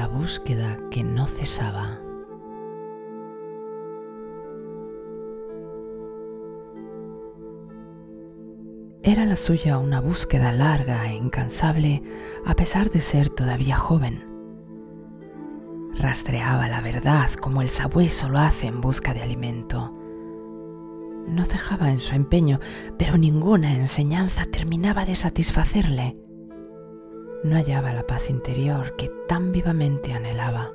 La búsqueda que no cesaba. Era la suya una búsqueda larga e incansable a pesar de ser todavía joven. Rastreaba la verdad como el sabueso lo hace en busca de alimento. No cejaba en su empeño, pero ninguna enseñanza terminaba de satisfacerle. No hallaba la paz interior que tan vivamente anhelaba.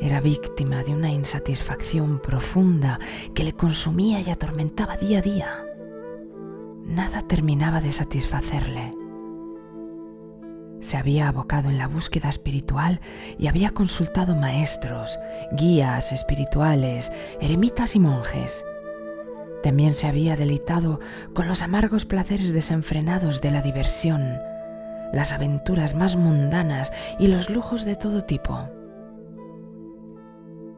Era víctima de una insatisfacción profunda que le consumía y atormentaba día a día nada terminaba de satisfacerle. Se había abocado en la búsqueda espiritual y había consultado maestros, guías espirituales, eremitas y monjes. También se había deleitado con los amargos placeres desenfrenados de la diversión, las aventuras más mundanas y los lujos de todo tipo.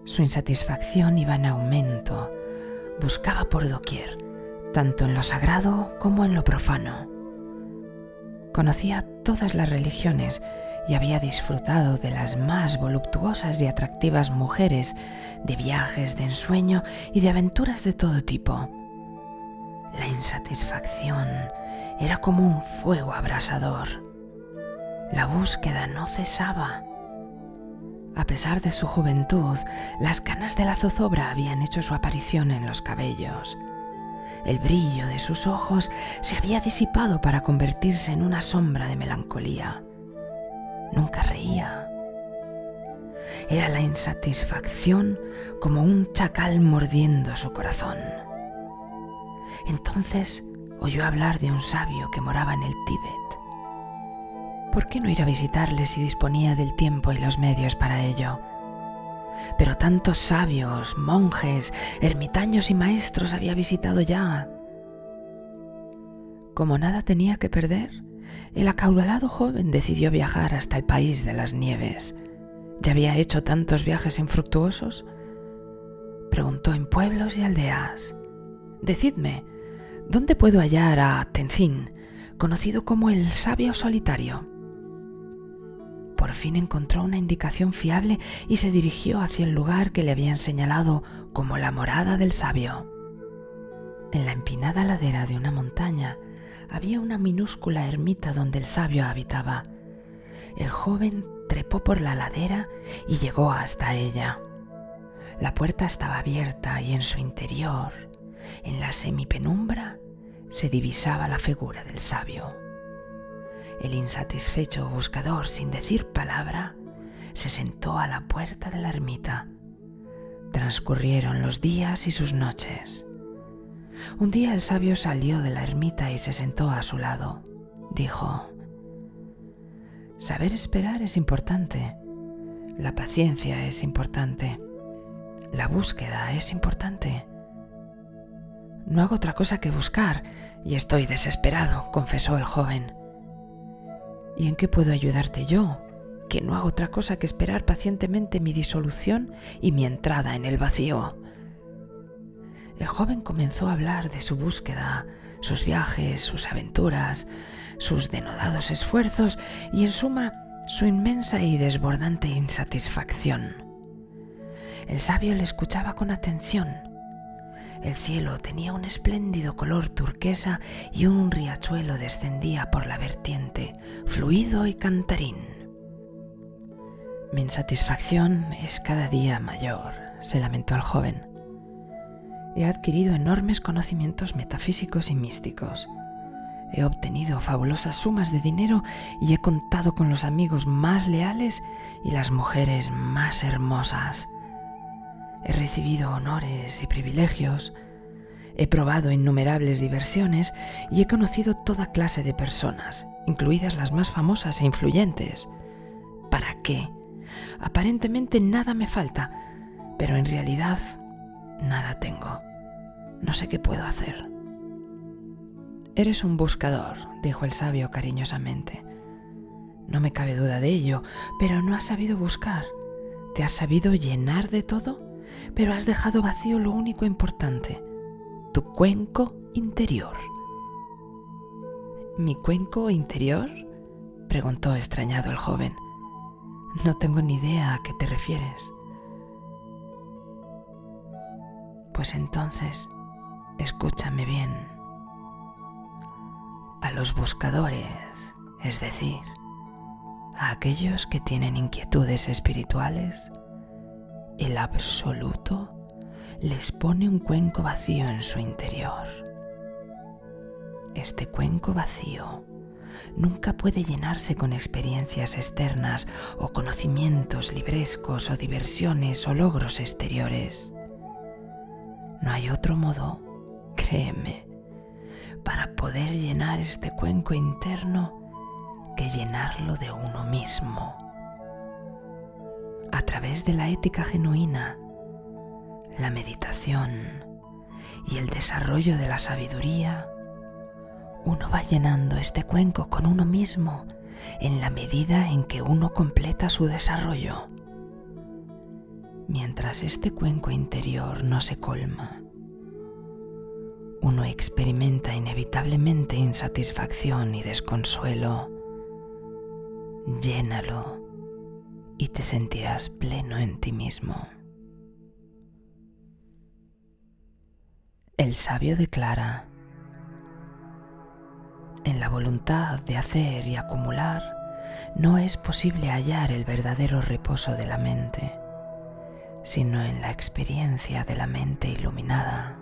Su insatisfacción iba en aumento, buscaba por doquier tanto en lo sagrado como en lo profano. Conocía todas las religiones y había disfrutado de las más voluptuosas y atractivas mujeres, de viajes de ensueño y de aventuras de todo tipo. La insatisfacción era como un fuego abrasador. La búsqueda no cesaba. A pesar de su juventud, las canas de la zozobra habían hecho su aparición en los cabellos. El brillo de sus ojos se había disipado para convertirse en una sombra de melancolía. Nunca reía. Era la insatisfacción como un chacal mordiendo su corazón. Entonces oyó hablar de un sabio que moraba en el Tíbet. ¿Por qué no ir a visitarle si disponía del tiempo y los medios para ello? pero tantos sabios, monjes, ermitaños y maestros había visitado ya. Como nada tenía que perder, el acaudalado joven decidió viajar hasta el país de las nieves. ¿Ya había hecho tantos viajes infructuosos? Preguntó en pueblos y aldeas. Decidme, ¿dónde puedo hallar a Tenzin, conocido como el sabio solitario? Por fin encontró una indicación fiable y se dirigió hacia el lugar que le habían señalado como la morada del sabio. En la empinada ladera de una montaña había una minúscula ermita donde el sabio habitaba. El joven trepó por la ladera y llegó hasta ella. La puerta estaba abierta y en su interior, en la semipenumbra, se divisaba la figura del sabio. El insatisfecho buscador, sin decir palabra, se sentó a la puerta de la ermita. Transcurrieron los días y sus noches. Un día el sabio salió de la ermita y se sentó a su lado. Dijo, Saber esperar es importante, la paciencia es importante, la búsqueda es importante. No hago otra cosa que buscar y estoy desesperado, confesó el joven. ¿Y en qué puedo ayudarte yo? Que no hago otra cosa que esperar pacientemente mi disolución y mi entrada en el vacío. El joven comenzó a hablar de su búsqueda, sus viajes, sus aventuras, sus denodados esfuerzos y en suma su inmensa y desbordante insatisfacción. El sabio le escuchaba con atención el cielo tenía un espléndido color turquesa y un riachuelo descendía por la vertiente, fluido y cantarín. Mi insatisfacción es cada día mayor, se lamentó el joven. He adquirido enormes conocimientos metafísicos y místicos. He obtenido fabulosas sumas de dinero y he contado con los amigos más leales y las mujeres más hermosas he recibido honores y privilegios, he probado innumerables diversiones y he conocido toda clase de personas, incluidas las más famosas e influyentes. ¿Para qué? Aparentemente nada me falta, pero en realidad nada tengo. No sé qué puedo hacer. Eres un buscador, dijo el sabio cariñosamente. No me cabe duda de ello, pero no has sabido buscar. ¿Te has sabido llenar de todo? Pero has dejado vacío lo único importante, tu cuenco interior. ¿Mi cuenco interior? preguntó extrañado el joven. No tengo ni idea a qué te refieres. Pues entonces, escúchame bien. A los buscadores, es decir, a aquellos que tienen inquietudes espirituales, el absoluto les pone un cuenco vacío en su interior. Este cuenco vacío nunca puede llenarse con experiencias externas o conocimientos librescos o diversiones o logros exteriores. No hay otro modo, créeme, para poder llenar este cuenco interno que llenarlo de uno mismo. A través de la ética genuina, la meditación y el desarrollo de la sabiduría, uno va llenando este cuenco con uno mismo en la medida en que uno completa su desarrollo. Mientras este cuenco interior no se colma, uno experimenta inevitablemente insatisfacción y desconsuelo. Llénalo y te sentirás pleno en ti mismo. El sabio declara, en la voluntad de hacer y acumular no es posible hallar el verdadero reposo de la mente, sino en la experiencia de la mente iluminada.